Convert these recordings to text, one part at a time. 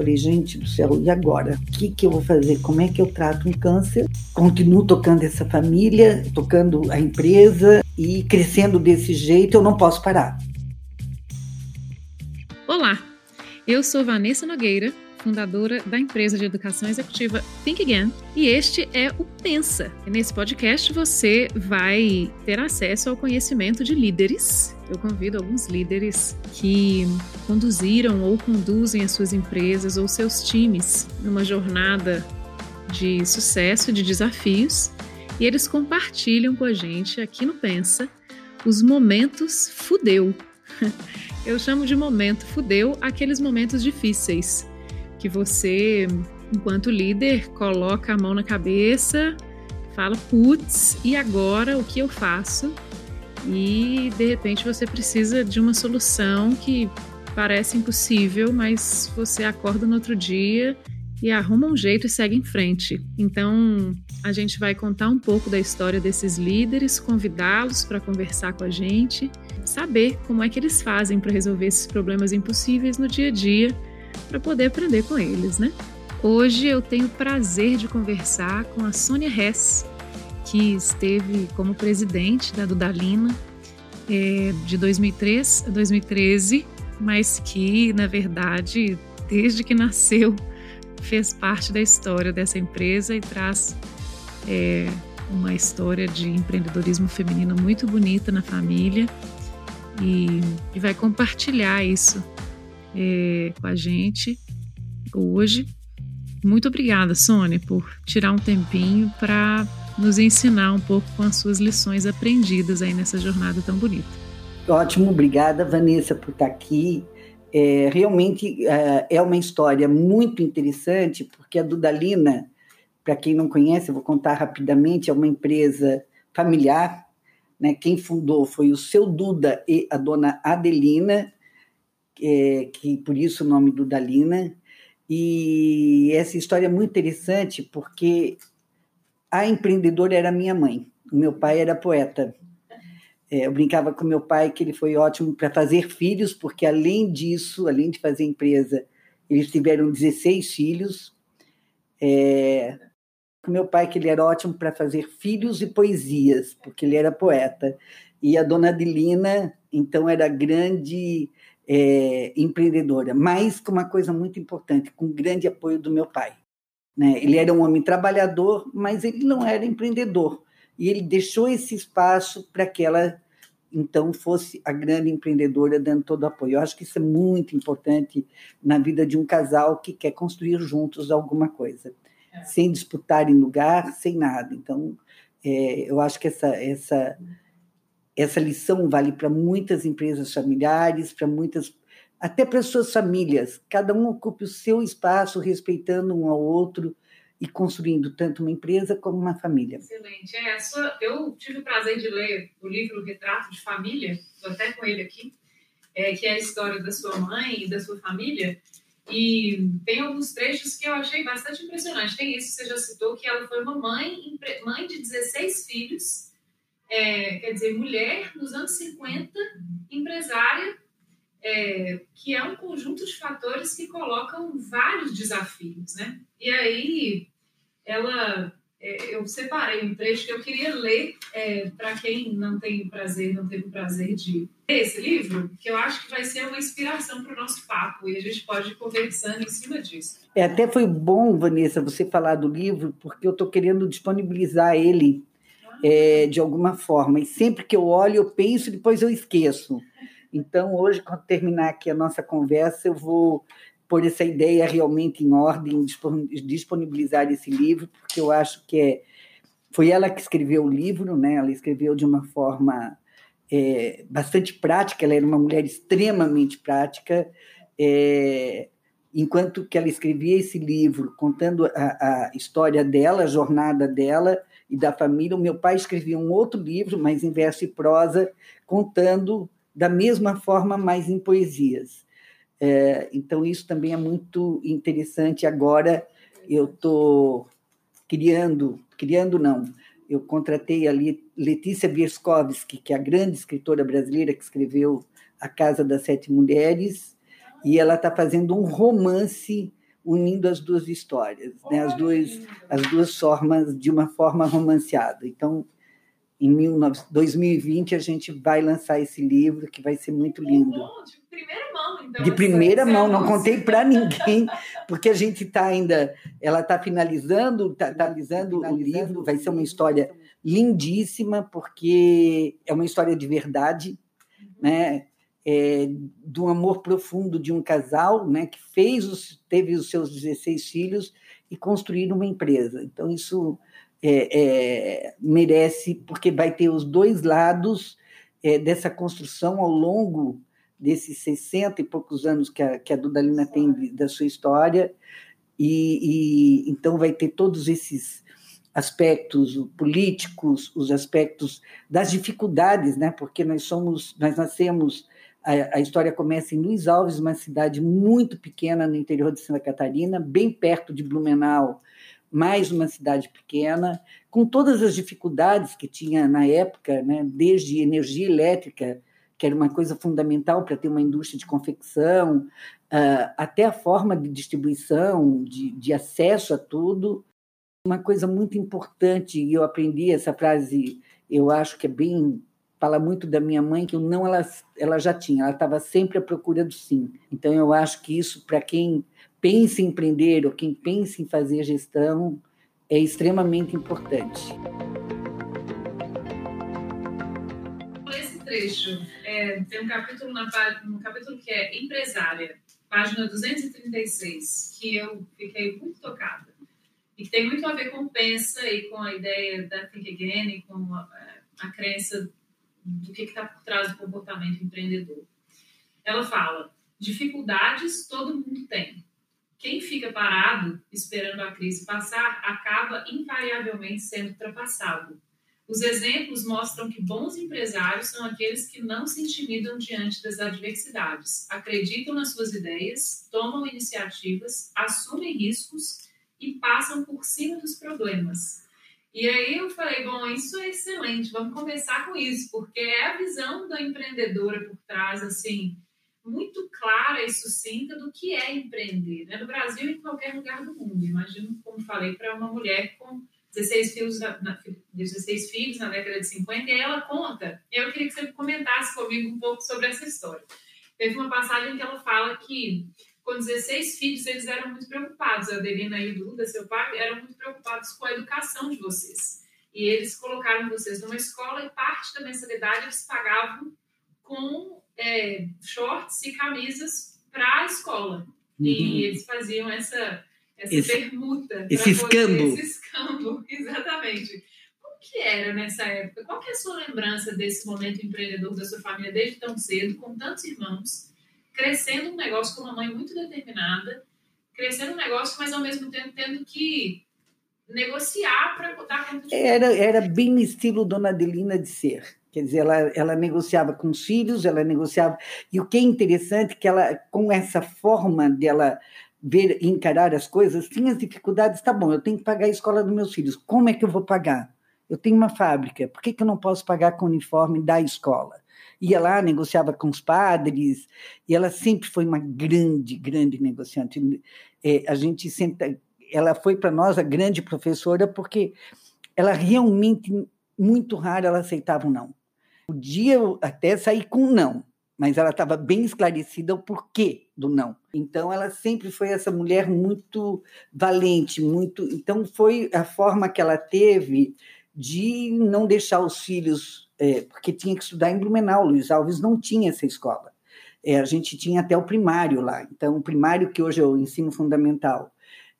falei, gente do céu, e agora? O que, que eu vou fazer? Como é que eu trato um câncer? Continuo tocando essa família, tocando a empresa e crescendo desse jeito, eu não posso parar. Olá, eu sou Vanessa Nogueira fundadora da empresa de educação executiva Think Again, e este é o Pensa. Nesse podcast você vai ter acesso ao conhecimento de líderes. Eu convido alguns líderes que conduziram ou conduzem as suas empresas ou seus times numa jornada de sucesso, de desafios, e eles compartilham com a gente aqui no Pensa os momentos fudeu. Eu chamo de momento fudeu aqueles momentos difíceis que você, enquanto líder, coloca a mão na cabeça, fala, putz, e agora o que eu faço? E de repente você precisa de uma solução que parece impossível, mas você acorda no outro dia e arruma um jeito e segue em frente. Então, a gente vai contar um pouco da história desses líderes, convidá-los para conversar com a gente, saber como é que eles fazem para resolver esses problemas impossíveis no dia a dia para poder aprender com eles, né? Hoje eu tenho o prazer de conversar com a Sônia Hess, que esteve como presidente da Dudalina é, de 2003 a 2013, mas que, na verdade, desde que nasceu, fez parte da história dessa empresa e traz é, uma história de empreendedorismo feminino muito bonita na família e, e vai compartilhar isso é, com a gente hoje. Muito obrigada, Sônia, por tirar um tempinho para nos ensinar um pouco com as suas lições aprendidas aí nessa jornada tão bonita. Ótimo, obrigada, Vanessa, por estar aqui. É, realmente é, é uma história muito interessante, porque a Dudalina, para quem não conhece, eu vou contar rapidamente, é uma empresa familiar. Né? Quem fundou foi o seu Duda e a dona Adelina, é, que por isso o nome do Dalina. E essa história é muito interessante porque a empreendedora era minha mãe, o meu pai era poeta. É, eu brincava com meu pai que ele foi ótimo para fazer filhos, porque além disso, além de fazer empresa, eles tiveram 16 filhos. É, com meu pai que ele era ótimo para fazer filhos e poesias, porque ele era poeta. E a dona Adelina, então, era grande é, empreendedora, mas com uma coisa muito importante, com grande apoio do meu pai. Né? Ele era um homem trabalhador, mas ele não era empreendedor. E ele deixou esse espaço para que ela, então, fosse a grande empreendedora, dando todo o apoio. Eu acho que isso é muito importante na vida de um casal que quer construir juntos alguma coisa, é. sem disputar em lugar, sem nada. Então, é, eu acho que essa, essa essa lição vale para muitas empresas familiares, para muitas, até para suas famílias. Cada um ocupe o seu espaço, respeitando um ao outro e construindo tanto uma empresa como uma família. Excelente. É, sua, eu tive o prazer de ler o livro Retrato de Família, estou até com ele aqui, é, que é a história da sua mãe e da sua família. E tem alguns trechos que eu achei bastante impressionante. Tem esse que você já citou, que ela foi uma mãe, mãe de 16 filhos é, quer dizer, mulher nos anos 50, empresária, é, que é um conjunto de fatores que colocam vários desafios, né? E aí, ela, é, eu separei um trecho que eu queria ler é, para quem não tem o prazer, não teve o prazer de ler esse livro, que eu acho que vai ser uma inspiração para o nosso papo e a gente pode ir conversando em cima disso. É, até foi bom, Vanessa, você falar do livro, porque eu estou querendo disponibilizar ele é, de alguma forma. E sempre que eu olho, eu penso depois eu esqueço. Então, hoje, quando terminar aqui a nossa conversa, eu vou pôr essa ideia realmente em ordem, disponibilizar esse livro, porque eu acho que é, foi ela que escreveu o livro, né? ela escreveu de uma forma é, bastante prática, ela era uma mulher extremamente prática, é, enquanto que ela escrevia esse livro, contando a, a história dela, a jornada dela, e da família. O meu pai escrevia um outro livro, mas em verso e prosa, contando da mesma forma, mas em poesias. É, então, isso também é muito interessante. Agora, eu estou criando, criando não, eu contratei a Letícia Wierskovski, que é a grande escritora brasileira que escreveu A Casa das Sete Mulheres, e ela está fazendo um romance unindo as duas histórias, né? as, duas, as duas formas, de uma forma romanceada. Então, em 2020, a gente vai lançar esse livro, que vai ser muito lindo. de primeira mão, então. De primeira mão, não contei para ninguém, porque a gente está ainda. Ela está finalizando, está tá finalizando o livro, vai ser uma história lindíssima, porque é uma história de verdade, né? É, do amor profundo de um casal né, que fez os, teve os seus 16 filhos e construíram uma empresa. Então, isso é, é, merece, porque vai ter os dois lados é, dessa construção ao longo desses 60 e poucos anos que a, que a Dudalina tem da sua história, e, e então vai ter todos esses aspectos políticos, os aspectos das dificuldades, né? Porque nós somos, nós nascemos a, a, história começa em Luiz Alves, uma cidade muito pequena no interior de Santa Catarina, bem perto de Blumenau, mais uma cidade pequena, com todas as dificuldades que tinha na época, né, desde energia elétrica, que era uma coisa fundamental para ter uma indústria de confecção, uh, até a forma de distribuição, de, de acesso a tudo. Uma coisa muito importante, e eu aprendi essa frase, eu acho que é bem fala muito da minha mãe que o não ela, ela já tinha, ela estava sempre à procura do sim. Então eu acho que isso para quem pensa em empreender ou quem pensa em fazer gestão é extremamente importante. Esse trecho é, tem um capítulo, na, um capítulo que é empresária, página 236, que eu fiquei muito tocada e que tem muito a ver com pensa e com a ideia da Think Again e com a, a crença do que está por trás do comportamento empreendedor. Ela fala: dificuldades todo mundo tem, quem fica parado esperando a crise passar acaba invariavelmente sendo ultrapassado. Os exemplos mostram que bons empresários são aqueles que não se intimidam diante das adversidades, acreditam nas suas ideias, tomam iniciativas, assumem riscos e passam por cima dos problemas. E aí eu falei, bom, isso é excelente, vamos começar com isso, porque é a visão da empreendedora por trás, assim, muito clara e sucinta do que é empreender, né? no Brasil e em qualquer lugar do mundo. Imagino, como falei, para uma mulher com 16 filhos, na, na, 16 filhos na década de 50, e ela conta. Eu queria que você comentasse comigo um pouco sobre essa história. Teve uma passagem que ela fala que, com 16 filhos, eles eram muito preocupados. A Adelina e o Duda, seu pai, eram muito preocupados com a educação de vocês. E eles colocaram vocês numa escola e parte da mensalidade eles pagavam com é, shorts e camisas para a escola. Uhum. E eles faziam essa, essa esse, permuta. Esse escambo. Esse escambo, exatamente. Como que era nessa época? Qual que é a sua lembrança desse momento empreendedor da sua família desde tão cedo, com tantos irmãos, crescendo um negócio com uma mãe muito determinada, crescendo um negócio, mas ao mesmo tempo tendo que negociar para dar conta de era, era bem estilo Dona Adelina de ser Quer dizer, ela, ela negociava com os filhos, ela negociava. E o que é interessante é que ela, com essa forma dela ver encarar as coisas, tinha as dificuldades. Tá bom, eu tenho que pagar a escola dos meus filhos. Como é que eu vou pagar? Eu tenho uma fábrica, por que, que eu não posso pagar com o uniforme da escola? Ia lá, negociava com os padres, e ela sempre foi uma grande, grande negociante. É, a gente senta, ela foi para nós a grande professora porque ela realmente muito raro ela aceitava um não. Podia até sair com um não, mas ela estava bem esclarecida o porquê do não. Então ela sempre foi essa mulher muito valente, muito. Então foi a forma que ela teve de não deixar os filhos, é, porque tinha que estudar em Blumenau. Luiz Alves não tinha essa escola. É, a gente tinha até o primário lá. Então o primário que hoje é o ensino fundamental.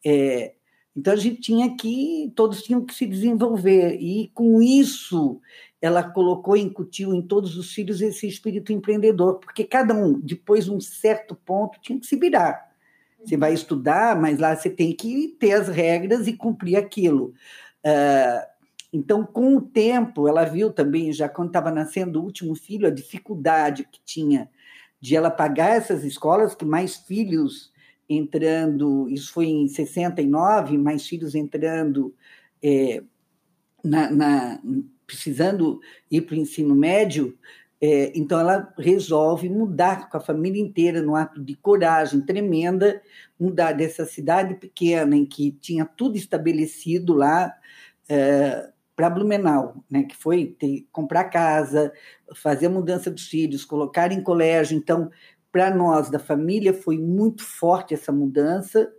É, então a gente tinha que, todos tinham que se desenvolver, e com isso ela colocou e incutiu em todos os filhos esse espírito empreendedor, porque cada um, depois de um certo ponto, tinha que se virar. Você vai estudar, mas lá você tem que ter as regras e cumprir aquilo. Uh, então, com o tempo, ela viu também, já quando estava nascendo o último filho, a dificuldade que tinha de ela pagar essas escolas, que mais filhos entrando, isso foi em 69, mais filhos entrando é, na, na, precisando ir para o ensino médio, É, então, ela resolve mudar com a família inteira, num ato de coragem tremenda, mudar dessa cidade pequena, em que tinha tudo estabelecido lá, é, para Blumenau, né, que foi ter, comprar casa, fazer a mudança dos filhos, colocar em colégio. Então, para nós da família foi muito forte essa mudança,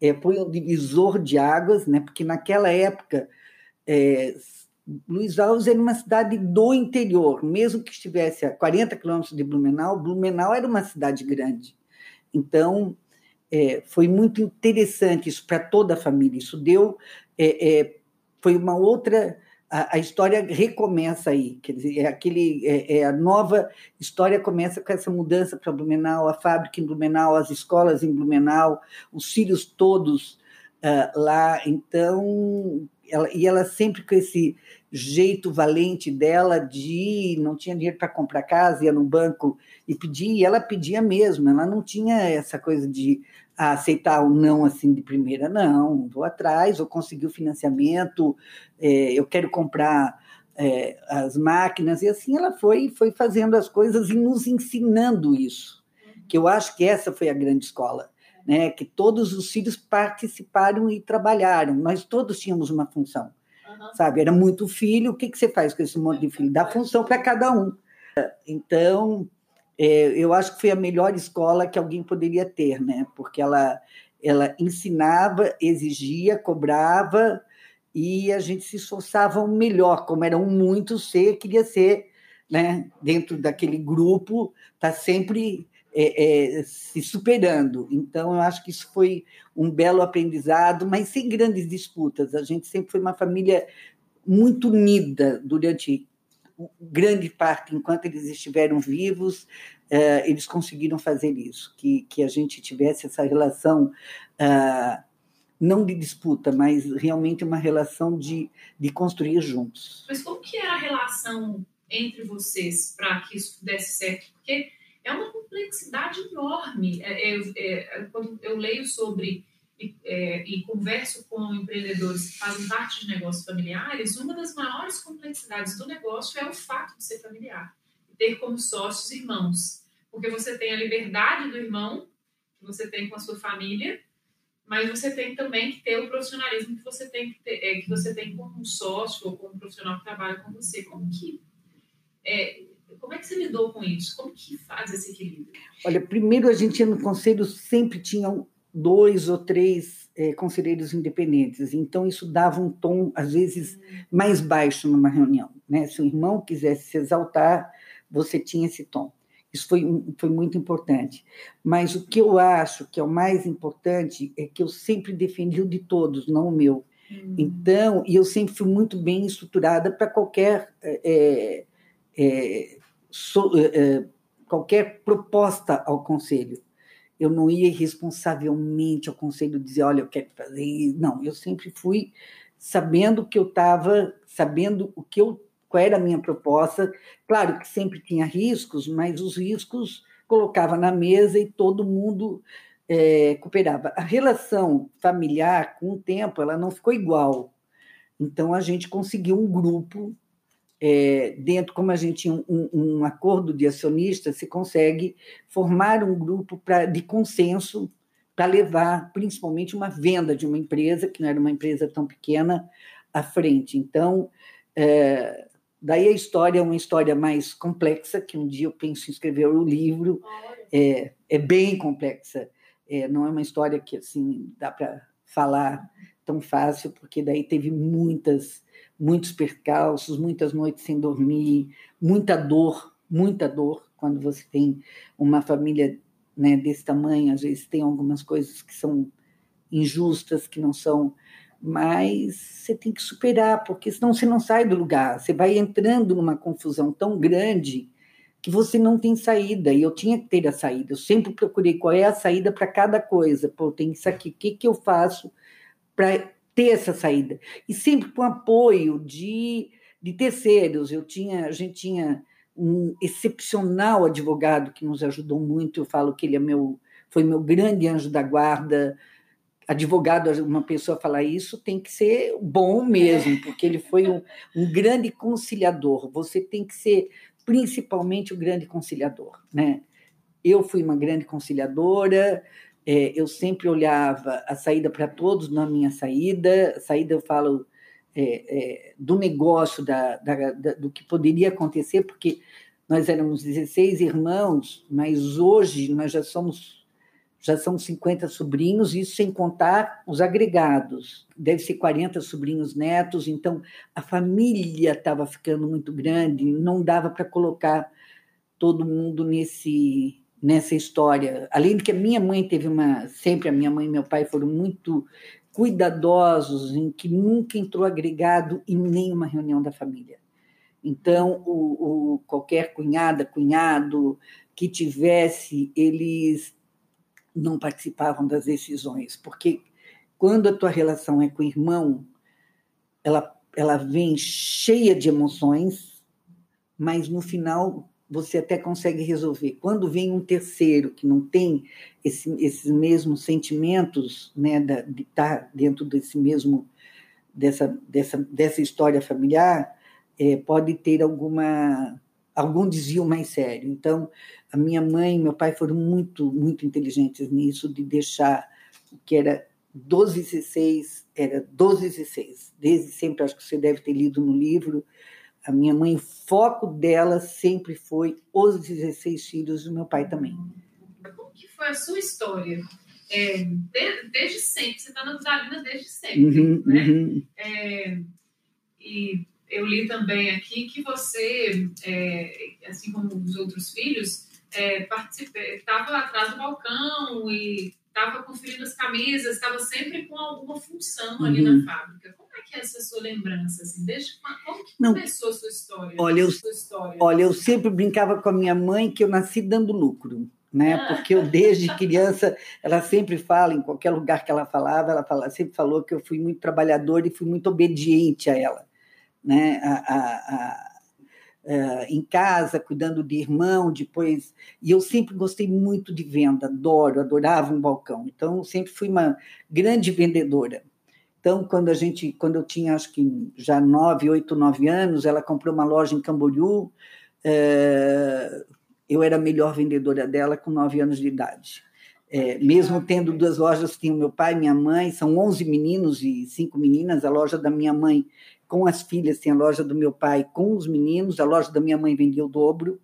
é, foi um divisor de águas, né, porque naquela época é, Luiz Alves era uma cidade do interior, mesmo que estivesse a 40 quilômetros de Blumenau, Blumenau era uma cidade grande. Então, é, foi muito interessante isso para toda a família. Isso deu, é, é, foi uma outra. A, história recomeça aí, quer dizer, é aquele, é, é a nova história começa com essa mudança para Blumenau, a fábrica em Blumenau, as escolas em Blumenau, os filhos todos uh, lá. Então, ela, e ela sempre com esse jeito valente dela de não tinha dinheiro para comprar casa, ia no banco e pedia, e ela pedia mesmo, ela não tinha essa coisa de aceitar o não assim de primeira, não, vou atrás, vou conseguir o financiamento, é, eu quero comprar é, as máquinas, e assim ela foi, foi fazendo as coisas e nos ensinando isso, que eu acho que essa foi a grande escola. Né, que todos os filhos participaram e trabalharam, nós todos tínhamos uma função sabe? Era muito filho, o que, que você faz com esse monte de filho? Dá função para cada um. Então, eu acho que foi a melhor escola que alguém poderia ter, né? Porque ela, ela ensinava, exigia, cobrava e a gente se esforçava o melhor, como eram muitos, você queria ser, né? Dentro daquele grupo, tá sempre é, é, se superando. Então, eu acho que isso foi um belo aprendizado, mas sem grandes disputas. A gente sempre foi uma família muito unida durante grande parte, enquanto eles estiveram vivos, uh, eles conseguiram fazer isso, que, que a gente tivesse essa relação, uh, não de disputa, mas realmente uma relação de, de construir juntos. Mas como que era a relação entre vocês para que isso desse certo? Porque é uma complexidade enorme. É, é, é, quando eu leio sobre e, é, e, converso com empreendedores que fazem parte de negócios familiares, uma das maiores complexidades do negócio é o fato de ser familiar e ter como sócios irmãos. Porque você tem a liberdade do irmão, que você tem com a sua família, mas você tem também que ter o profissionalismo que você tem que, ter, é, que você tem com um sócio ou com um profissional que trabalha com você. Como que é, como é que você lidou com isso? Como que faz esse equilíbrio? Olha, primeiro a gente no conselho sempre tinha dois ou três é, conselheiros independentes, então isso dava um tom às vezes mais baixo numa reunião, né? Se o irmão quisesse se exaltar, você tinha esse tom. Isso foi, foi muito importante. Mas o que eu acho que é o mais importante é que eu sempre defendi o de todos, não o meu. Hum. Então, e eu sempre fui muito bem estruturada para qualquer é, é, so, é, qualquer proposta ao conselho. Eu não ia irresponsavelmente ao conselho dizer, olha, eu quero fazer isso. Não, eu sempre fui sabendo que eu estava, sabendo o que eu, qual era a minha proposta. Claro que sempre tinha riscos, mas os riscos colocava na mesa e todo mundo é, cooperava. A relação familiar, com o tempo, ela não ficou igual. Então, a gente conseguiu um grupo é, dentro, como a gente tinha um, um, acordo de acionistas, se consegue formar um grupo pra, de consenso para levar, principalmente, uma venda de uma empresa, que não era uma empresa tão pequena, à frente. Então, é, daí a história é uma história mais complexa, que um dia eu penso em escrever o um livro, é, é bem complexa. É, não é uma história que assim dá para falar tão fácil, porque daí teve muitas muitos percalços, muitas noites sem dormir, muita dor, muita dor quando você tem uma família né, desse tamanho. Às vezes tem algumas coisas que são injustas, que não são, mas você tem que superar, porque senão você não sai do lugar. Você vai entrando numa confusão tão grande que você não tem saída. E eu tinha que ter a saída. Eu sempre procurei qual é a saída para cada coisa. Pô, tem isso aqui. O que, que eu faço para ter essa saída. E sempre com apoio de, de terceiros. Eu tinha, a gente tinha um excepcional advogado que nos ajudou muito. Eu falo que ele é meu, foi meu grande anjo da guarda. Advogado, uma pessoa falar isso tem que ser bom mesmo, porque ele foi um, um grande conciliador. Você tem que ser principalmente o grande conciliador. Né? Eu fui uma grande conciliadora, é, eu sempre olhava a saída para todos na minha saída, saída eu falo é, é, do negócio, da, da, da, do que poderia acontecer, porque nós éramos 16 irmãos, mas hoje nós já somos já são 50 sobrinhos, isso sem contar os agregados. Deve ser 40 sobrinhos netos, então a família estava ficando muito grande, não dava para colocar todo mundo nesse nessa história. Além de que a minha mãe teve uma, sempre a minha mãe e meu pai foram muito cuidadosos em que nunca entrou agregado em nenhuma reunião da família. Então, o, o qualquer cunhada, cunhado que tivesse, eles não participavam das decisões, porque quando a tua relação é com o irmão, ela, ela vem cheia de emoções, mas no final você até consegue resolver. Quando vem um terceiro que não tem esse, esses mesmos sentimentos, né, da, de estar dentro desse mesmo dessa, dessa, dessa história familiar, é, pode ter alguma algum desvio mais sério. Então, a minha mãe e meu pai foram muito, muito inteligentes nisso, de deixar o que era 12 e 6, era 12 e 6. Desde sempre, acho que você deve ter lido no livro, a minha mãe, o foco dela sempre foi os 16 filhos do meu pai também. Como que foi a sua história? É, desde, desde, sempre, você está na Dalina desde sempre, uhum, né? Uhum. É, e eu li também aqui que você, é, assim como os outros filhos, é, estava atrás do balcão e estava conferindo as camisas, estava sempre com alguma função ali uhum. na fábrica. Como é que é essa sua lembrança? Assim? Desde, como que Não. começou a sua história? Olha, eu, sua história? olha, eu sempre brincava com a minha mãe que eu nasci dando lucro. Né? Ah. Porque eu, desde criança, ela sempre fala, em qualquer lugar que ela falava, ela fala, sempre falou que eu fui muito trabalhadora e fui muito obediente a ela né, a, a, a, é, em casa, cuidando de irmão, depois. E eu sempre gostei muito de venda, adoro, adorava um balcão. Então, sempre fui uma grande vendedora. Então, quando a gente, quando eu tinha acho que já nove, oito, nove anos, ela comprou uma loja em Camboriú. É, eu era a melhor vendedora dela com nove anos de idade. É, mesmo tendo duas lojas, tinha meu pai e minha mãe, são 11 meninos e cinco meninas. A loja da minha mãe com as filhas, tem a loja do meu pai com os meninos, a loja da minha mãe vendia o dobro.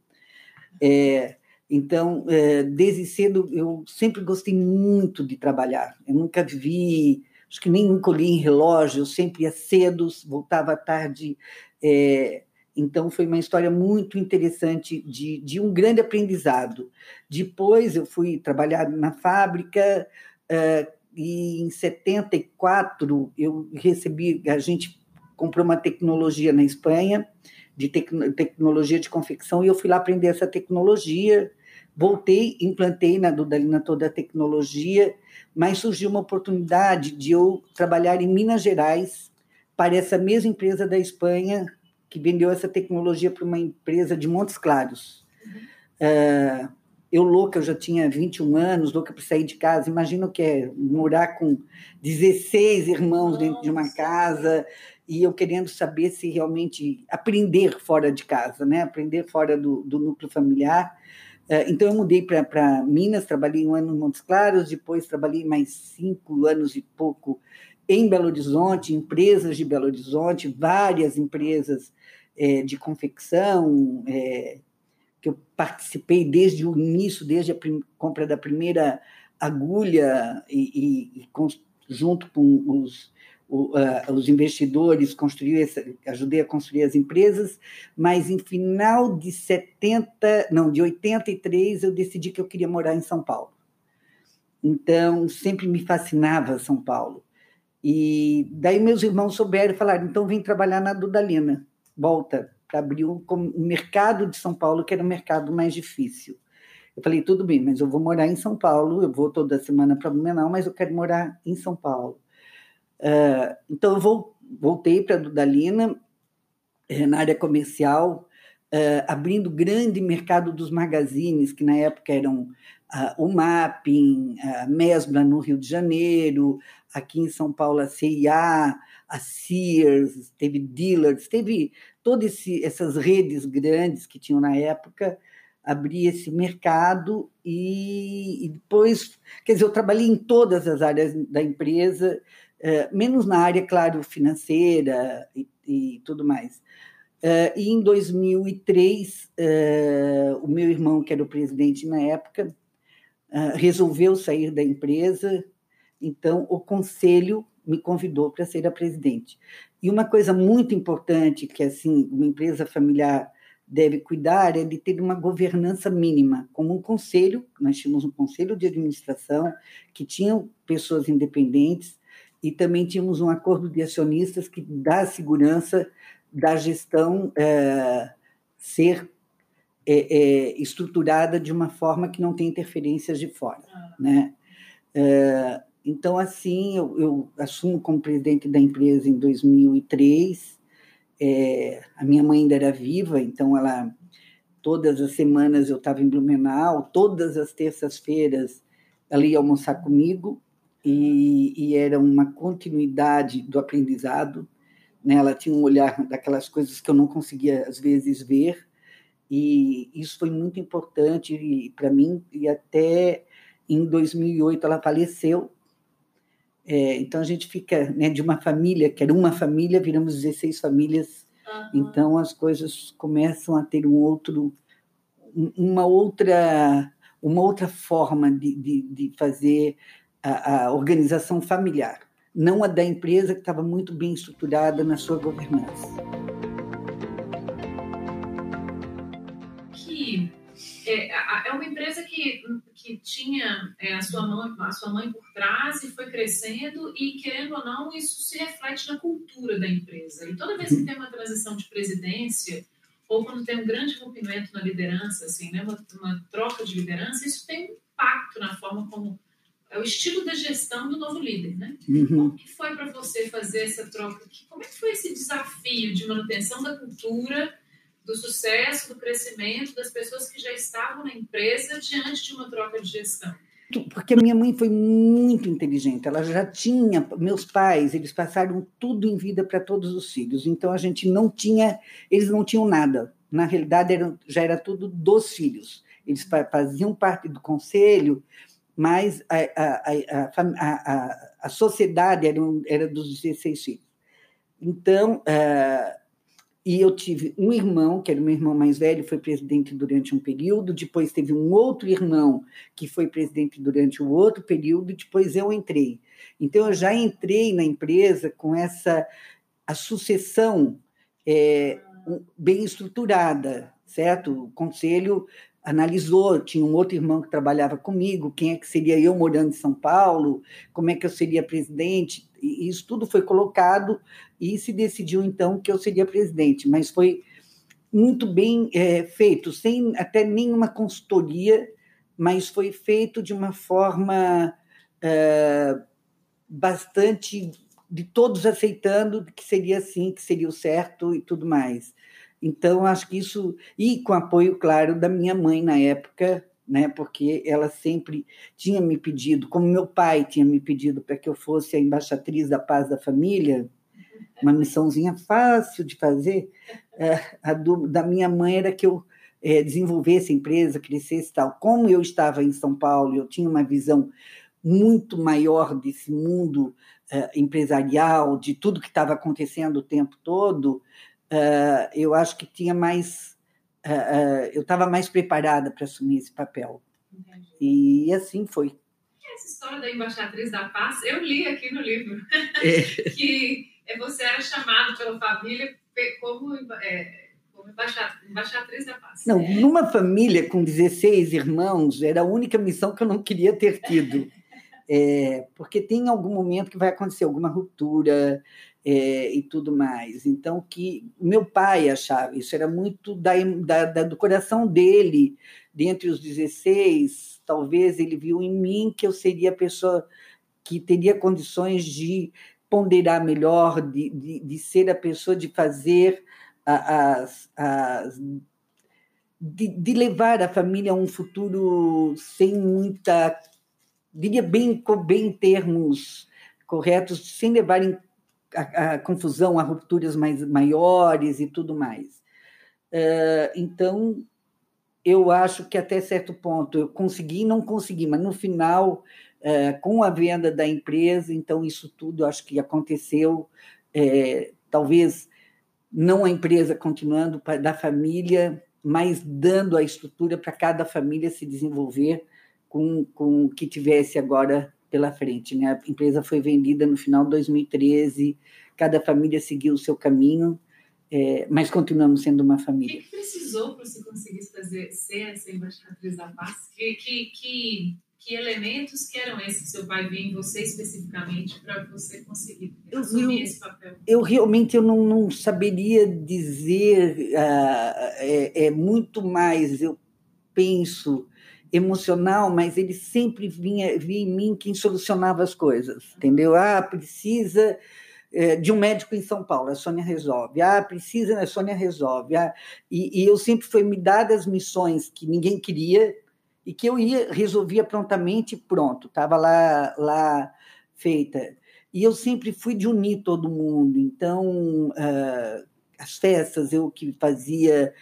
É, então, é, desde cedo, eu sempre gostei muito de trabalhar. Eu nunca vi, acho que nem li em relógio, eu sempre ia cedo, voltava tarde. É, então, foi uma história muito interessante de, de um grande aprendizado. Depois, eu fui trabalhar na fábrica, é, e em 74 eu recebi, a gente comprou uma tecnologia na Espanha, de tec tecnologia de confecção, e eu fui lá aprender essa tecnologia. Voltei, implantei na Dudalina toda a tecnologia, mas surgiu uma oportunidade de eu trabalhar em Minas Gerais para essa mesma empresa da Espanha que vendeu essa tecnologia para uma empresa de Montes Claros. Uhum. Uh, eu louca, eu já tinha 21 anos, louca para sair de casa. Imagina o que é morar com 16 irmãos Nossa. dentro de uma casa, e eu querendo saber se realmente aprender fora de casa, né? Aprender fora do, do núcleo familiar. Eh, então eu mudei para Minas, trabalhei um ano em Montes Claros, depois trabalhei mais cinco anos e pouco em Belo Horizonte, empresas de Belo Horizonte, várias empresas é, de confecção, é, que eu participei desde o início, desde a compra da primeira agulha e, e, e junto com os o, os investidores, construir essa, ajudei a construir as empresas, mas em final de 70, não, de 83, eu decidi que eu queria morar em São Paulo. Então, sempre me fascinava São Paulo. E daí meus irmãos souberam e falaram, então vem trabalhar na Dudalina, volta para abrir o, o mercado de São Paulo, que era o mercado mais difícil. Eu falei, tudo bem, mas eu vou morar em São Paulo, eu vou toda semana para Blumenau, mas eu quero morar em São Paulo. Uh, então, eu voltei para a Dudalina, eh, na área comercial, uh, abrindo grande mercado dos magazines, que na época eram uh, o Mapping, a Mesbla no Rio de Janeiro, aqui em São Paulo a CIA, a Sears, teve Dealers, teve todas essas redes grandes que tinham na época, abrir esse mercado e, e, depois, quer dizer, eu trabalhei em todas as áreas da empresa, é, menos na área, claro, financeira e, e tudo mais. É, e em 2003, é, o meu irmão, que era o presidente na época, resolveu sair da empresa, então o conselho me convidou para ser a presidente. E uma coisa muito importante que assim uma empresa familiar deve cuidar é de ter uma governança mínima, como um conselho, nós tínhamos um conselho de administração que tinham pessoas independentes e também tínhamos um acordo de acionistas que dá segurança da gestão é, ser é, é, estruturada de uma forma que não tem interferências de fora, ah. né? É, então, assim, eu, eu, assumo como presidente da empresa em 2003. É, a minha mãe ainda era viva, então ela todas as semanas eu estava em Blumenau, todas as terças-feiras ela ia almoçar comigo e, e, era uma continuidade do aprendizado. Né? Ela tinha um olhar daquelas coisas que eu não conseguia às vezes ver e isso foi muito importante para mim e até em 2008 ela faleceu é, então a gente fica né, de uma família, que era uma família, viramos 16 famílias. Uhum. Então as coisas começam a ter um outro, uma outra, uma outra forma de, de, de fazer a, a, organização familiar, não a da empresa que estava muito bem estruturada na sua governança. é, é uma empresa que, que tinha é, a, sua mãe, a sua mãe por trás e foi crescendo e, querendo ou não, isso se reflete na cultura da empresa. E toda vez que tem uma transição de presidência ou quando tem um grande rompimento na liderança, assim, né, uma, uma troca de liderança, isso tem um impacto na forma como é o estilo da gestão do novo líder, né? Uhum. Como que foi para você fazer essa troca? Como é que foi esse desafio de manutenção da cultura do sucesso, do crescimento das pessoas que já estavam na empresa diante de uma troca de gestão? Porque a minha mãe foi muito inteligente, ela já tinha, meus pais, eles passaram tudo em vida para todos os filhos, então a gente não tinha, eles não tinham nada, na realidade era, já era tudo dos filhos, eles faziam parte do conselho, mas a, a, a, a, sociedade era, era dos 16 filhos. Então, uh, e eu tive um irmão, que era meu irmão mais velho, foi presidente durante um período, depois teve um outro irmão que foi presidente durante o outro período, e depois eu entrei. Então, eu já entrei na empresa com essa a sucessão é, bem estruturada, certo? O conselho analisou, tinha um outro irmão que trabalhava comigo, quem é que seria eu morando em São Paulo, como é que eu seria presidente, e isso tudo foi colocado e se decidiu então que eu seria presidente, mas foi muito bem é, feito, sem até nenhuma consultoria, mas foi feito de uma forma é, bastante de todos aceitando que seria assim, que seria o certo e tudo mais. Então, acho que isso, e com apoio, claro, da minha mãe na época, né? Porque ela sempre tinha me pedido, como meu pai tinha me pedido para que eu fosse a embaixatriz da paz da família, uma missãozinha fácil de fazer. É, a do, da minha mãe era que eu é, desenvolvesse a empresa, crescesse tal. Como eu estava em São Paulo, eu tinha uma visão muito maior desse mundo é, empresarial, de tudo que estava acontecendo o tempo todo, uh, eu acho que tinha mais. Uh, uh, eu estava mais preparada para assumir esse papel. Entendi. E assim foi. Essa história da embaixatriz da paz, eu li aqui no livro, é. que você era chamado pela família como, é, como embaixatriz da paz. Não, numa família com 16 irmãos, era a única missão que eu não queria ter tido. É, porque tem algum momento que vai acontecer alguma ruptura, é, e tudo mais. Então, que meu pai achava, isso era muito da, da, da, do coração dele, dentre os 16, talvez ele viu em mim que eu seria a pessoa que teria condições de ponderar melhor, de, de, de ser a pessoa de fazer as. as de, de levar a família a um futuro sem muita. diria bem, bem em termos corretos, sem levar em a, a confusão, a rupturas mais maiores e tudo mais. Uh, então, eu acho que até certo ponto eu consegui, não consegui, mas no final, uh, com a venda da empresa, então isso tudo acho que aconteceu, é, talvez não a empresa continuando da família, mas dando a estrutura para cada família se desenvolver com, com o que tivesse agora pela frente. Né? A empresa foi vendida no final de 2013, cada família seguiu o seu caminho, é, mas continuamos sendo uma família. O que, precisou para você conseguir fazer, ser essa embaixadora da paz? Que, que, que, que, elementos que eram esses que seu pai viu em você especificamente para você conseguir assumir eu, esse papel? Eu realmente eu não, não saberia dizer, uh, é, é muito mais, eu penso emocional, mas ele sempre vinha, via em mim quem solucionava as coisas, entendeu? Ah, precisa é, de um médico em São Paulo, a Sônia resolve. Ah, precisa, a Sônia resolve. Ah, e, e eu sempre fui me dadas missões que ninguém queria e que eu ia resolvia prontamente, pronto, estava lá lá feita. E eu sempre fui de unir todo mundo. Então, uh, as festas eu que fazia,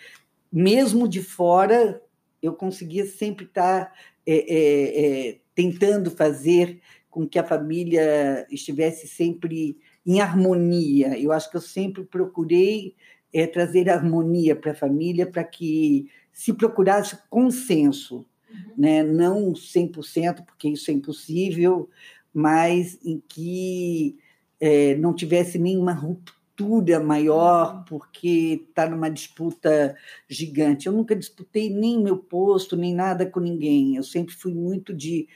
mesmo de fora, eu conseguia sempre estar é, é, tentando fazer com que a família estivesse sempre em harmonia. Eu acho que eu sempre procurei é, trazer harmonia para a família para que se procurasse consenso, uhum. né? não 100%, porque isso é impossível, mas em que é, não tivesse nenhuma ruptura postura maior porque está numa disputa gigante. Eu nunca disputei nem meu posto, nem nada com ninguém. Eu sempre fui muito de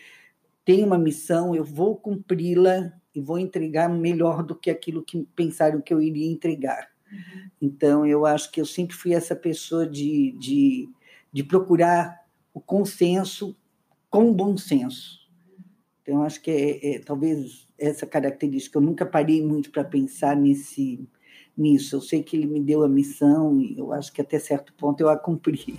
tenho uma missão, eu vou cumpri-la e vou entregar melhor do que aquilo que pensaram que eu iria entregar. Uhum. Então, eu acho que eu sempre fui essa pessoa de, de, de procurar o consenso com bom senso. Então, acho que é, é, talvez essa característica. Eu nunca parei muito para pensar nesse, nisso. Eu sei que ele me deu a missão e eu acho que até certo ponto eu a cumpri.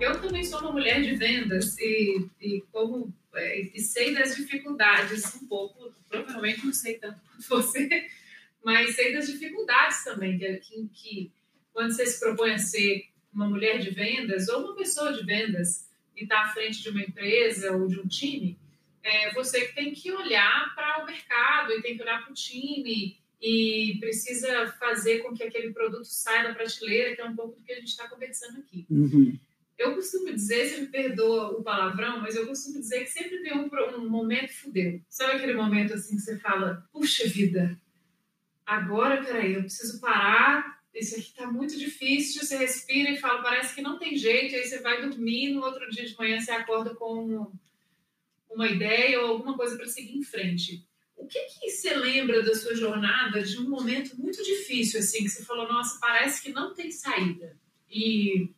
Eu também sou uma mulher de vendas e, e como é, e sei das dificuldades um pouco, provavelmente não sei tanto quanto você, mas sei das dificuldades também que, que, que quando você se propõe a ser uma mulher de vendas ou uma pessoa de vendas e está à frente de uma empresa ou de um time, é você que tem que olhar para o mercado e tem que olhar para o time e precisa fazer com que aquele produto saia da prateleira, que é um pouco do que a gente está conversando aqui. Uhum. Eu costumo dizer, você me perdoa o palavrão, mas eu costumo dizer que sempre tem um, um momento fudeu. Sabe aquele momento assim que você fala, puxa vida, agora, peraí, eu preciso parar, isso aqui está muito difícil, você respira e fala, parece que não tem jeito, aí você vai dormir, no outro dia de manhã você acorda com uma ideia ou alguma coisa para seguir em frente. O que que você lembra da sua jornada de um momento muito difícil, assim, que você falou, nossa, parece que não tem saída e,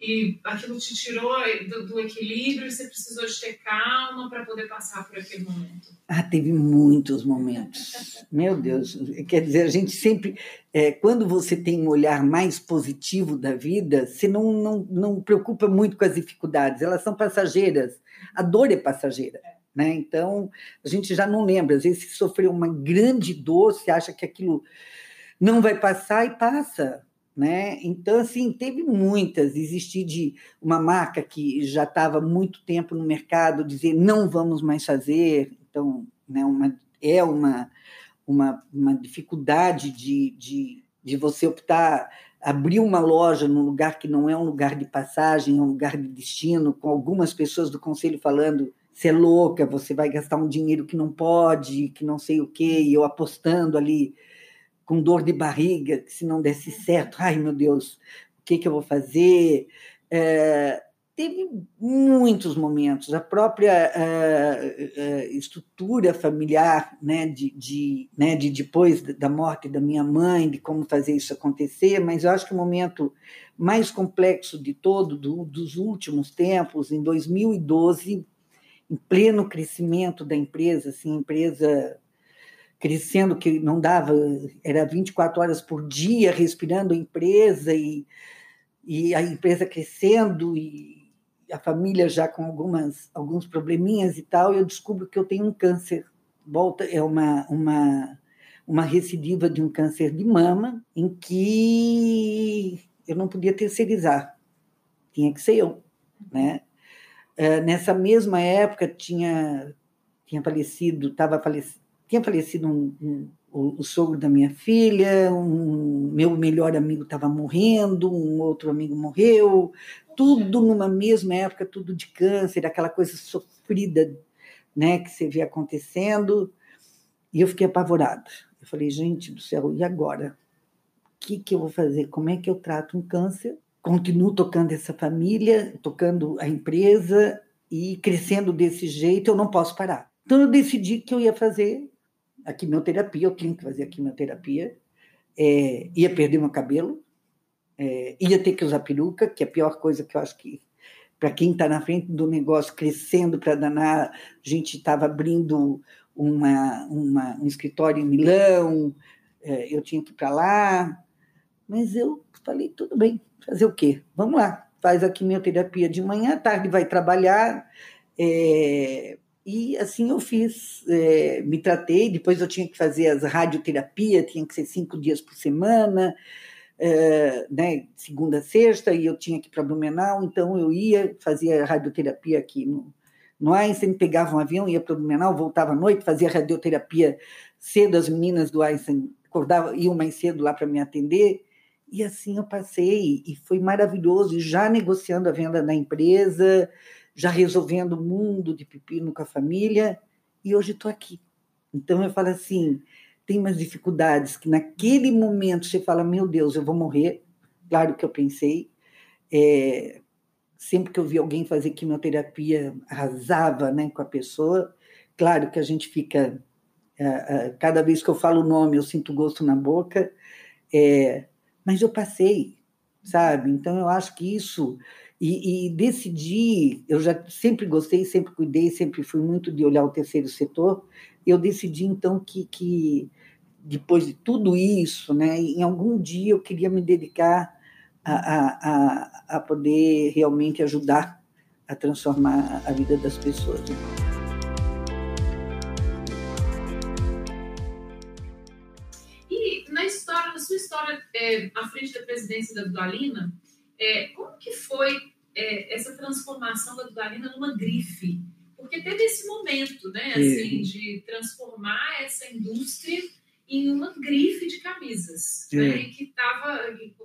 e aquilo te tirou do, do equilíbrio e você precisou de ter calma para poder passar por aquele momento? Ah, teve muitos momentos. Meu Deus, quer dizer, a gente sempre, é, quando você tem um olhar mais positivo da vida, você não, não, não preocupa muito com as dificuldades, elas são passageiras a dor é passageira. Né? Então, a gente já não lembra. Às vezes, se sofreu uma grande dor, você acha que aquilo não vai passar e passa. Né? Então, assim, teve muitas. Existir de uma marca que já estava muito tempo no mercado dizer não vamos mais fazer. Então, né, uma, é uma, uma, uma dificuldade de, de, de você optar abrir uma loja num lugar que não é um lugar de passagem, é um lugar de destino, com algumas pessoas do conselho falando você é louca, você vai gastar um dinheiro que não pode, que não sei o quê, e eu apostando ali com dor de barriga, que se não desse certo, ai meu Deus, o que, que eu vou fazer? É, teve muitos momentos. A própria uh, uh, estrutura familiar, né, de, de, né, de depois da morte da minha mãe, de como fazer isso acontecer, mas eu acho que o momento mais complexo de todo, do, dos últimos tempos, em 2012, em pleno crescimento da empresa, assim, empresa crescendo que não dava, era 24 horas por dia respirando a empresa e, e a empresa crescendo e a família já com algumas alguns probleminhas e tal, eu descubro que eu tenho um câncer. Volta é uma uma uma recidiva de um câncer de mama em que eu não podia terceirizar, tinha que ser eu, né? É, nessa mesma época tinha tinha falecido, estava falecido, tinha falecido um, um, o, o, sogro da minha filha, um meu melhor amigo estava morrendo, um outro amigo morreu, tudo numa mesma época, tudo de câncer, aquela coisa sofrida, né, que você vê acontecendo, e eu fiquei apavorada. Eu falei, gente do céu, e agora? O que, que eu vou fazer? Como é que eu trato um câncer? Continuo tocando essa família, tocando a empresa e crescendo desse jeito, eu não posso parar. Então eu decidi que eu ia fazer a quimioterapia, eu tinha que fazer a quimioterapia, é, ia perder meu cabelo, é, ia ter que usar peruca, que é a pior coisa que eu acho que para quem está na frente do negócio crescendo para danar, a gente estava abrindo uma, uma, um escritório em Milão, é, eu tinha que ir para lá, mas eu falei, tudo bem, fazer o quê? Vamos lá, faz a quimioterapia de manhã, à tarde vai trabalhar, é, e assim eu fiz, é, me tratei, depois eu tinha que fazer as radioterapia, tinha que ser cinco dias por semana, é, né, segunda sexta, e eu tinha que ir para Blumenau, então eu ia, fazia radioterapia aqui no, no Einstein, pegava um avião, ia para Blumenau, voltava à noite, fazia radioterapia cedo, as meninas do Einstein acordavam, iam mais cedo lá para me atender, e assim eu passei, e foi maravilhoso, já negociando a venda da empresa, já resolvendo o mundo de pepino com a família, e hoje estou aqui. Então eu falo assim, tem umas dificuldades que naquele momento você fala, meu Deus, eu vou morrer, claro que eu pensei, é, sempre que eu vi alguém fazer quimioterapia, arrasava né, com a pessoa. Claro que a gente fica. Uh, uh, cada vez que eu falo o nome, eu sinto gosto na boca. É, mas eu passei, sabe? Então eu acho que isso. E, e decidi, eu já sempre gostei, sempre cuidei, sempre fui muito de olhar o terceiro setor. Eu decidi então que, que depois de tudo isso, né, em algum dia eu queria me dedicar a, a, a poder realmente ajudar a transformar a vida das pessoas. Né? E na história, na sua história é, à frente da presidência da Dudalina, é, como que foi é, essa transformação da Dudalina numa grife? Porque teve esse momento, né, assim, de transformar essa indústria em uma grife de camisas, né? Que tava,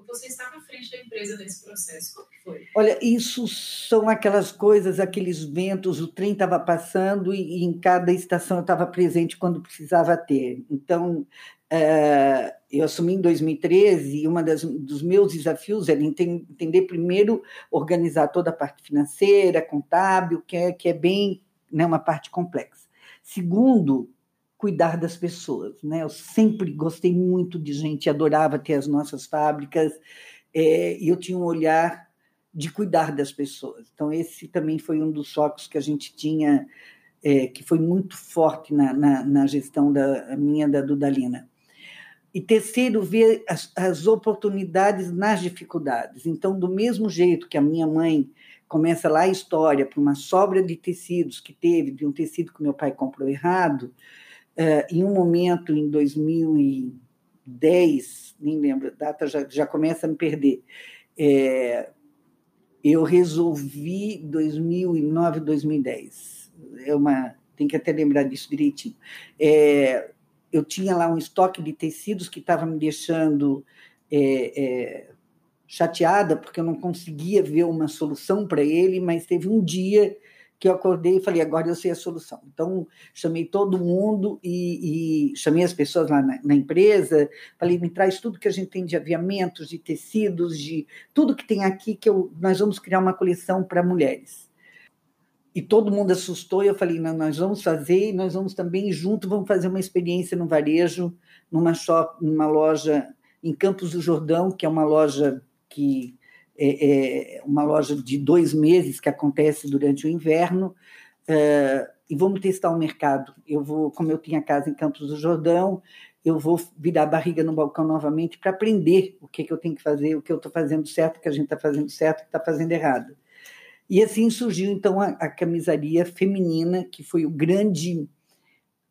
você estava à frente da empresa nesse processo. Como que foi? Olha, isso são aquelas coisas, aqueles ventos, o trem estava passando e, e, em cada estação eu estava presente quando precisava ter. Então, é, eu assumi em 2013 e um dos meus desafios era entender primeiro, organizar toda a parte financeira, contábil, que é, que é bem né, uma parte complexa. Segundo, cuidar das pessoas. Né? Eu sempre gostei muito de gente, adorava ter as nossas fábricas, é, e eu tinha um olhar de cuidar das pessoas. Então, esse também foi um dos focos que a gente tinha, é, que foi muito forte na, na, na, gestão da minha da Dudalina. E terceiro, ver as, as oportunidades nas dificuldades. Então, do mesmo jeito que a minha mãe começa lá a história para uma sobra de tecidos que teve, de um tecido que meu pai comprou errado, em um momento, em 2010, nem lembro, a data já, já começa a me perder, é, eu resolvi 2009, 2010. É uma, tem que até lembrar disso direitinho. É, eu tinha lá um estoque de tecidos que estava me deixando é, é, chateada, porque eu não conseguia ver uma solução para ele, mas teve um dia que eu acordei e falei, agora eu sei a solução. Então, chamei todo mundo e, e chamei as pessoas lá na, na, empresa, falei, me traz tudo que a gente tem de aviamentos, de tecidos, de tudo que tem aqui, que eu, nós vamos criar uma coleção para mulheres. E todo mundo assustou, e eu falei, não, nós vamos fazer, e nós vamos também junto, vamos fazer uma experiência no varejo, numa, shop, numa loja em Campos do Jordão, que é uma loja que é, é uma loja de dois meses que acontece durante o inverno, é, e vamos testar o mercado. Eu vou, como eu tinha casa em Campos do Jordão, eu vou virar a barriga no balcão novamente para aprender o que, que eu tenho que fazer, o que eu estou fazendo certo, o que a gente está fazendo certo, o que está fazendo errado. E assim surgiu, então, a, a camisaria feminina, que foi o grande.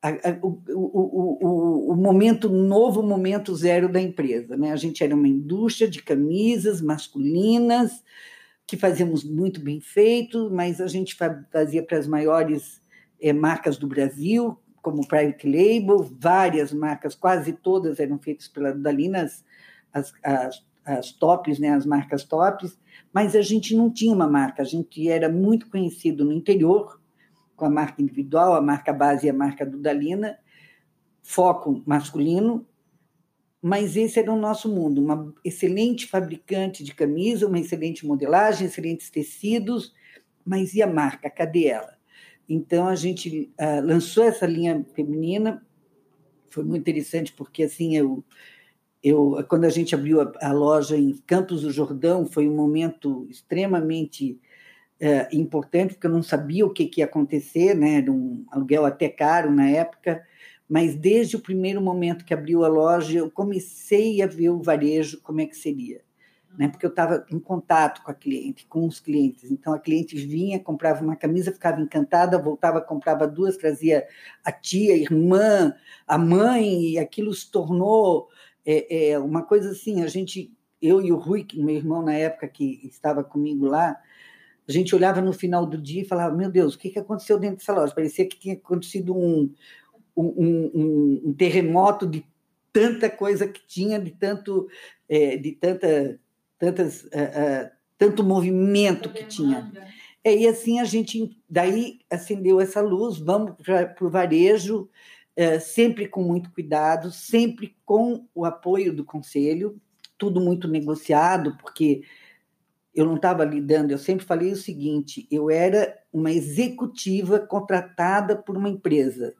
A, a, o, o, o, momento novo, momento zero da empresa. Né? A gente era uma indústria de camisas masculinas, que fazíamos muito bem feito, mas a gente fazia para as maiores é, marcas do Brasil, como Private Label, várias marcas, quase todas eram feitas pela Dalinas, as, as, as tops, né, as marcas tops, mas a gente não tinha uma marca, a gente era muito conhecido no interior, com a marca individual, a marca base e a marca Dudalina, foco masculino, mas esse era o nosso mundo, uma excelente fabricante de camisa, uma excelente modelagem, excelentes tecidos, mas e a marca, cadê ela? Então a gente uh, lançou essa linha feminina, foi muito interessante porque assim eu eu, quando a gente abriu a, a, loja em Campos do Jordão, foi um momento extremamente é, importante, porque eu não sabia o que, que ia acontecer, né? era um aluguel até caro na época, mas desde o primeiro momento que abriu a loja, eu comecei a ver o varejo, como é que seria. Né? Porque eu estava em contato com a cliente, com os clientes. Então, a cliente vinha, comprava uma camisa, ficava encantada, voltava, comprava duas, trazia a tia, a irmã, a mãe, e aquilo se tornou é, é uma coisa assim, a gente, eu e o Rui, meu irmão na época que estava comigo lá, a gente olhava no final do dia e falava, meu Deus, o que, que aconteceu dentro dessa loja? Parecia que tinha acontecido um, um, um, um terremoto de tanta coisa que tinha, de tanto, é, de tanta, tantas, uh, uh, tanto movimento que tinha. É, e assim a gente daí acendeu essa luz, vamos para o varejo, é, sempre com muito cuidado, sempre com o apoio do conselho, tudo muito negociado, porque eu não estava lidando, eu sempre falei o seguinte: eu era uma executiva contratada por uma empresa.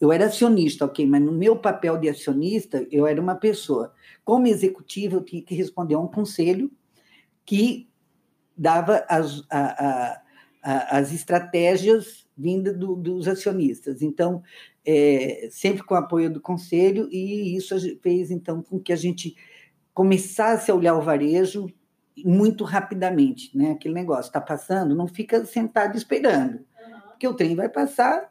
Eu era acionista, ok, mas no meu papel de acionista, eu era uma pessoa. Como executiva, eu tinha que responder a um conselho que dava as, a, a, a, as estratégias vindas do, dos acionistas. Então, é, sempre com o apoio do conselho, e isso fez então com que a gente começasse a olhar o varejo muito rapidamente, né? Aquele negócio está passando, não fica sentado esperando, uhum. porque o trem vai passar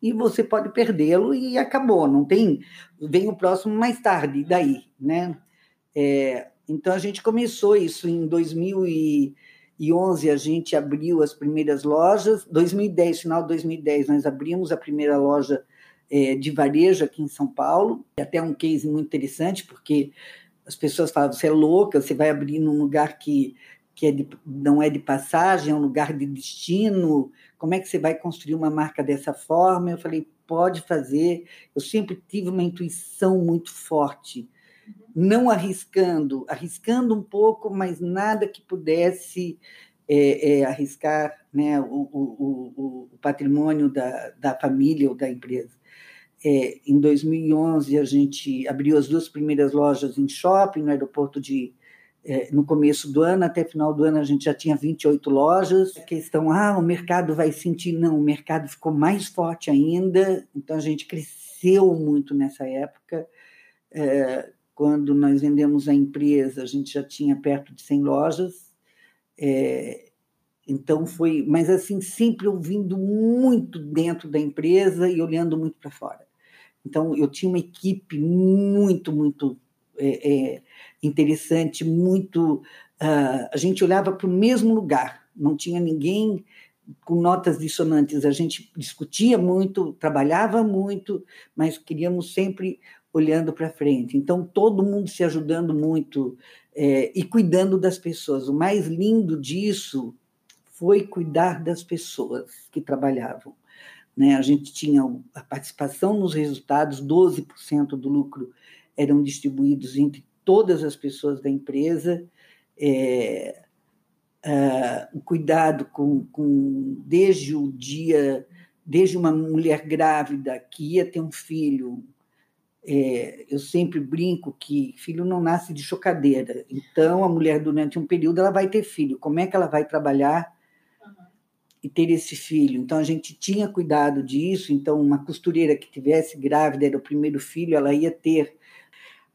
e você pode perdê-lo e acabou, não tem, vem o próximo mais tarde, daí, né? É, então a gente começou isso em 2011, a gente abriu as primeiras lojas, 2010, final de 2010 nós abrimos a primeira loja é, de varejo aqui em São Paulo. Até um case muito interessante, porque as pessoas falam: você é louca, você vai abrir num lugar que, que é de, não é de passagem, é um lugar de destino. Como é que você vai construir uma marca dessa forma? Eu falei: pode fazer. Eu sempre tive uma intuição muito forte, não arriscando, arriscando um pouco, mas nada que pudesse. É, é, arriscar né, o, o, o, patrimônio da, da família ou da empresa. É, em 2011, a gente abriu as duas primeiras lojas em shopping, no aeroporto de. É, no começo do ano, até final do ano, a gente já tinha 28 lojas. A questão, ah, o mercado vai sentir. Não, o mercado ficou mais forte ainda, então a gente cresceu muito nessa época. É, quando nós vendemos a empresa, a gente já tinha perto de 100 lojas. É, então foi, mas assim, sempre ouvindo muito dentro da empresa e olhando muito para fora. Então, eu tinha uma equipe muito, muito é, é, interessante, muito. Uh, a gente olhava para o mesmo lugar, não tinha ninguém com notas dissonantes. A gente discutia muito, trabalhava muito, mas queríamos sempre olhando para frente. Então, todo mundo se ajudando muito é, e cuidando das pessoas. O mais lindo disso foi cuidar das pessoas que trabalhavam. Né? A gente tinha a participação nos resultados, 12% do lucro eram distribuídos entre todas as pessoas da empresa. É, o cuidado com, com, desde o dia, desde uma mulher grávida que ia ter um filho. É, eu sempre brinco que filho não nasce de chocadeira. Então, a mulher, durante um período, ela vai ter filho. Como é que ela vai trabalhar e ter esse filho. Então a gente tinha cuidado disso. Então uma costureira que tivesse grávida era o primeiro filho, ela ia ter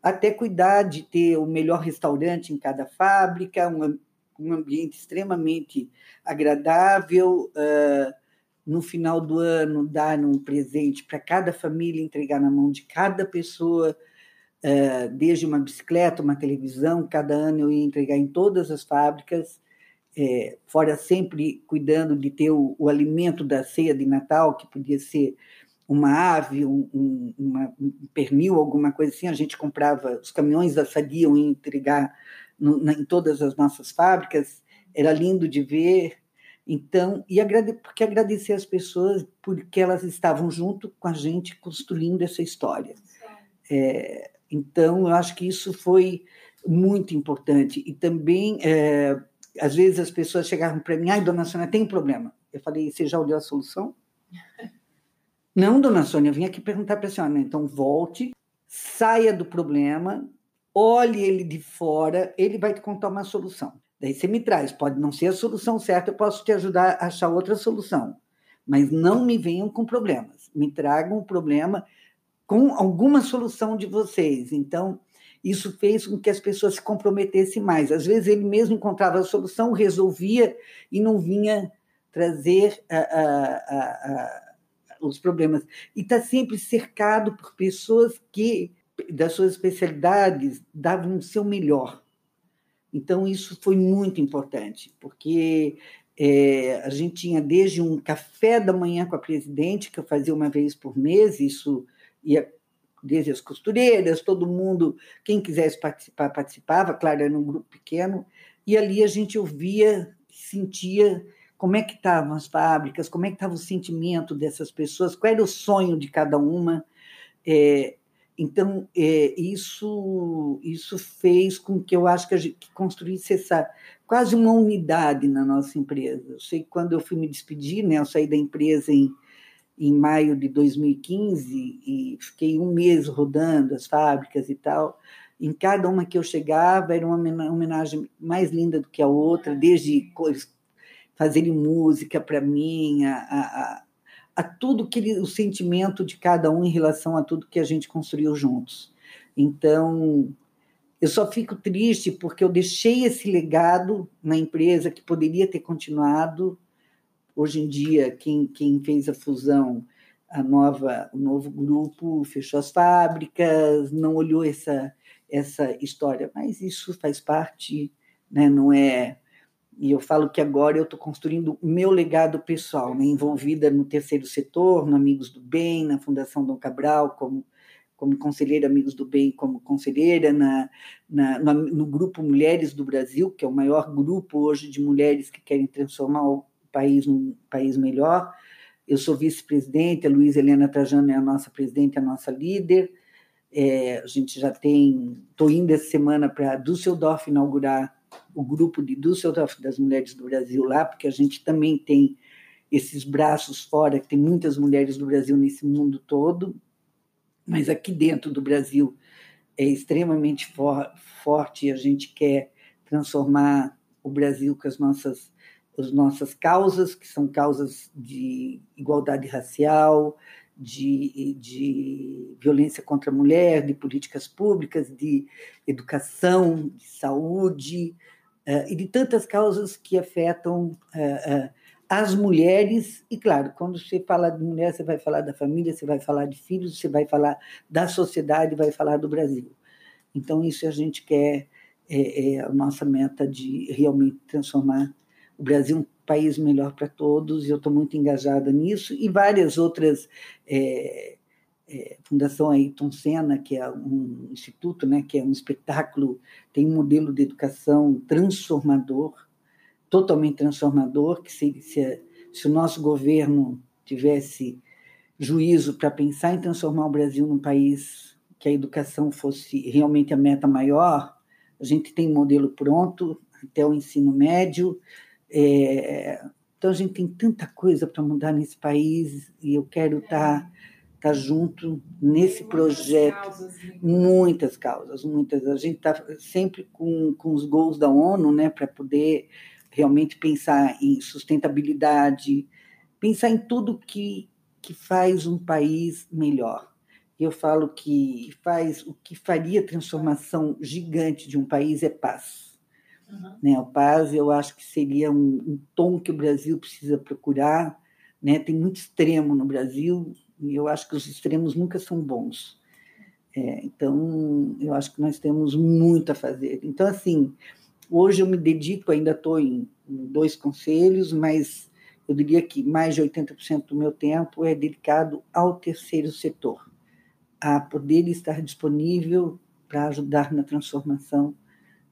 até cuidar de ter o melhor restaurante em cada fábrica, uma, um ambiente extremamente agradável. Uh, no final do ano, dar um presente para cada família, entregar na mão de cada pessoa, desde uma bicicleta, uma televisão. Cada ano eu ia entregar em todas as fábricas, é, fora sempre cuidando de ter o, o, alimento da ceia de Natal, que podia ser uma ave, um, um, uma, um pernil, alguma coisa assim. A gente comprava, os caminhões da Sadia iam entregar no, na, em todas as nossas fábricas. Era lindo de ver. Então, e agrade, porque agradecer as pessoas porque elas estavam junto com a gente construindo essa história. É, então, eu acho que isso foi muito importante. E também, é, às vezes, as pessoas chegavam para mim: ai, dona Sônia, tem um problema. Eu falei: você já olhou a solução? Não, dona Sônia, eu vim aqui perguntar para a senhora. Né? Então, volte, saia do problema, olhe ele de fora, ele vai te contar uma solução. Daí você me traz, pode não ser a solução certa, eu posso te ajudar a achar outra solução. Mas não me venham com problemas. Me tragam o um problema com alguma solução de vocês. Então, isso fez com que as pessoas se comprometessem mais. Às vezes ele mesmo encontrava a solução, resolvia e não vinha trazer a, a, a, os problemas. E está sempre cercado por pessoas que, das suas especialidades, davam o seu melhor. Então, isso foi muito importante, porque é, a gente tinha desde um café da manhã com a presidente, que eu fazia uma vez por mês, isso ia desde as costureiras, todo mundo, quem quisesse participar, participava, claro, era um grupo pequeno, e ali a gente ouvia, sentia como é que estavam as fábricas, como é que estava o sentimento dessas pessoas, qual era o sonho de cada uma. É, então, é, isso, isso fez com que eu acho que, a gente, construísse essa, quase uma unidade na nossa empresa. Eu sei que quando eu fui me despedir, né, eu saí da empresa em, em maio de 2015 e fiquei um mês rodando as fábricas e tal. Em cada uma que eu chegava era uma homenagem mais linda do que a outra, desde fazerem música para mim, a, a a tudo que o sentimento de cada um em relação a tudo que a gente construiu juntos. Então, eu só fico triste porque eu deixei esse legado na empresa que poderia ter continuado. Hoje em dia, quem, quem fez a fusão, a nova, o novo grupo fechou as fábricas, não olhou essa, essa história, mas isso faz parte, né? não é e eu falo que agora eu estou construindo o meu legado pessoal, né? envolvida no terceiro setor, no Amigos do Bem, na Fundação Dom Cabral, como, como conselheira Amigos do Bem, como conselheira na, na no, no, Grupo Mulheres do Brasil, que é o maior grupo hoje de mulheres que querem transformar o país num país melhor. Eu sou vice-presidente, a Luísa Helena Trajano é a nossa presidente, a nossa líder. É, a gente já tem, estou indo essa semana para Düsseldorf inaugurar o grupo de Düsseldorf das mulheres do Brasil lá, porque a gente também tem esses braços fora, que tem muitas mulheres do Brasil nesse mundo todo, mas aqui dentro do Brasil é extremamente for, forte e a gente quer transformar o Brasil com as nossas as nossas causas, que são causas de igualdade racial, de, de violência contra a mulher, de políticas públicas, de educação, de saúde, uh, e de tantas causas que afetam uh, uh, as mulheres. E, claro, quando você fala de mulher, você vai falar da família, você vai falar de filhos, você vai falar da sociedade, vai falar do Brasil. Então, isso a gente quer, é, é a nossa meta de realmente transformar o Brasil um país melhor para todos, e eu estou muito engajada nisso, e várias outras. É, é, Fundação Ayrton Senna, que é um instituto, né, que é um espetáculo, tem um modelo de educação transformador, totalmente transformador, que se, se, se o nosso governo tivesse juízo para pensar em transformar o Brasil num país que a educação fosse realmente a meta maior, a gente tem um modelo pronto até o ensino médio, é, então a gente tem tanta coisa para mudar nesse país e eu quero estar tá, tá junto nesse projeto. Causas, né? Muitas causas, muitas. A gente está sempre com, com os gols da ONU, né, para poder realmente pensar em sustentabilidade, pensar em tudo que, que faz um país melhor. Eu falo que faz o que faria transformação gigante de um país é paz Uhum. Né? A paz, eu acho que seria um, um, tom que o Brasil precisa procurar. Né? Tem muito extremo no Brasil e eu acho que os extremos nunca são bons. É, então, eu acho que nós temos muito a fazer. Então, assim, hoje eu me dedico, ainda estou em, em dois conselhos, mas eu diria que mais de 80% do meu tempo é dedicado ao terceiro setor, a poder estar disponível para ajudar na transformação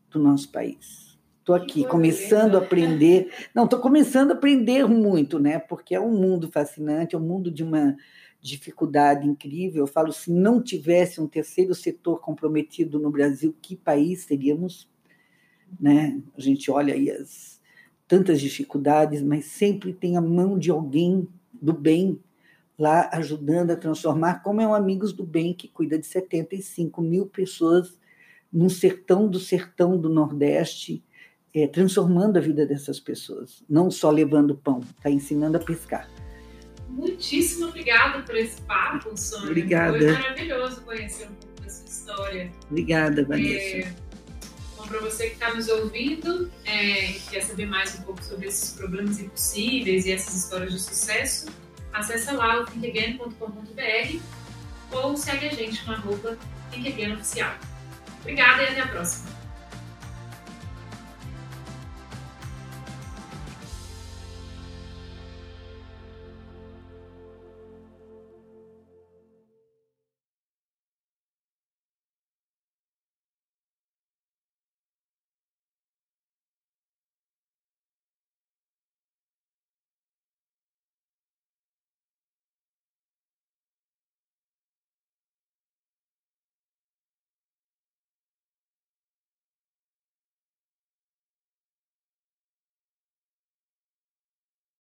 do nosso país. Estou aqui começando a aprender. Não, estou começando a aprender muito, né? Porque é um mundo fascinante, é um mundo de uma dificuldade incrível. Eu falo, se não tivesse um terceiro setor comprometido no Brasil, que país seríamos? Né? A gente olha aí as tantas dificuldades, mas sempre tem a mão de alguém do bem lá ajudando a transformar, como é o Amigos do Bem, que cuida de 75 mil pessoas num sertão do sertão do Nordeste, é, transformando a vida dessas pessoas, não só levando pão, está ensinando a pescar. Muitíssimo obrigada por esse papo, Sônia. Obrigada. Foi maravilhoso conhecer um pouco da sua história. Obrigada, Vanessa. É, bom, para você que está nos ouvindo, é, quer saber mais um pouco sobre esses problemas impossíveis e essas histórias de sucesso, acessa lá o thinkagain.com.br ou segue a gente no arroba Oficial. Obrigada e até a próxima.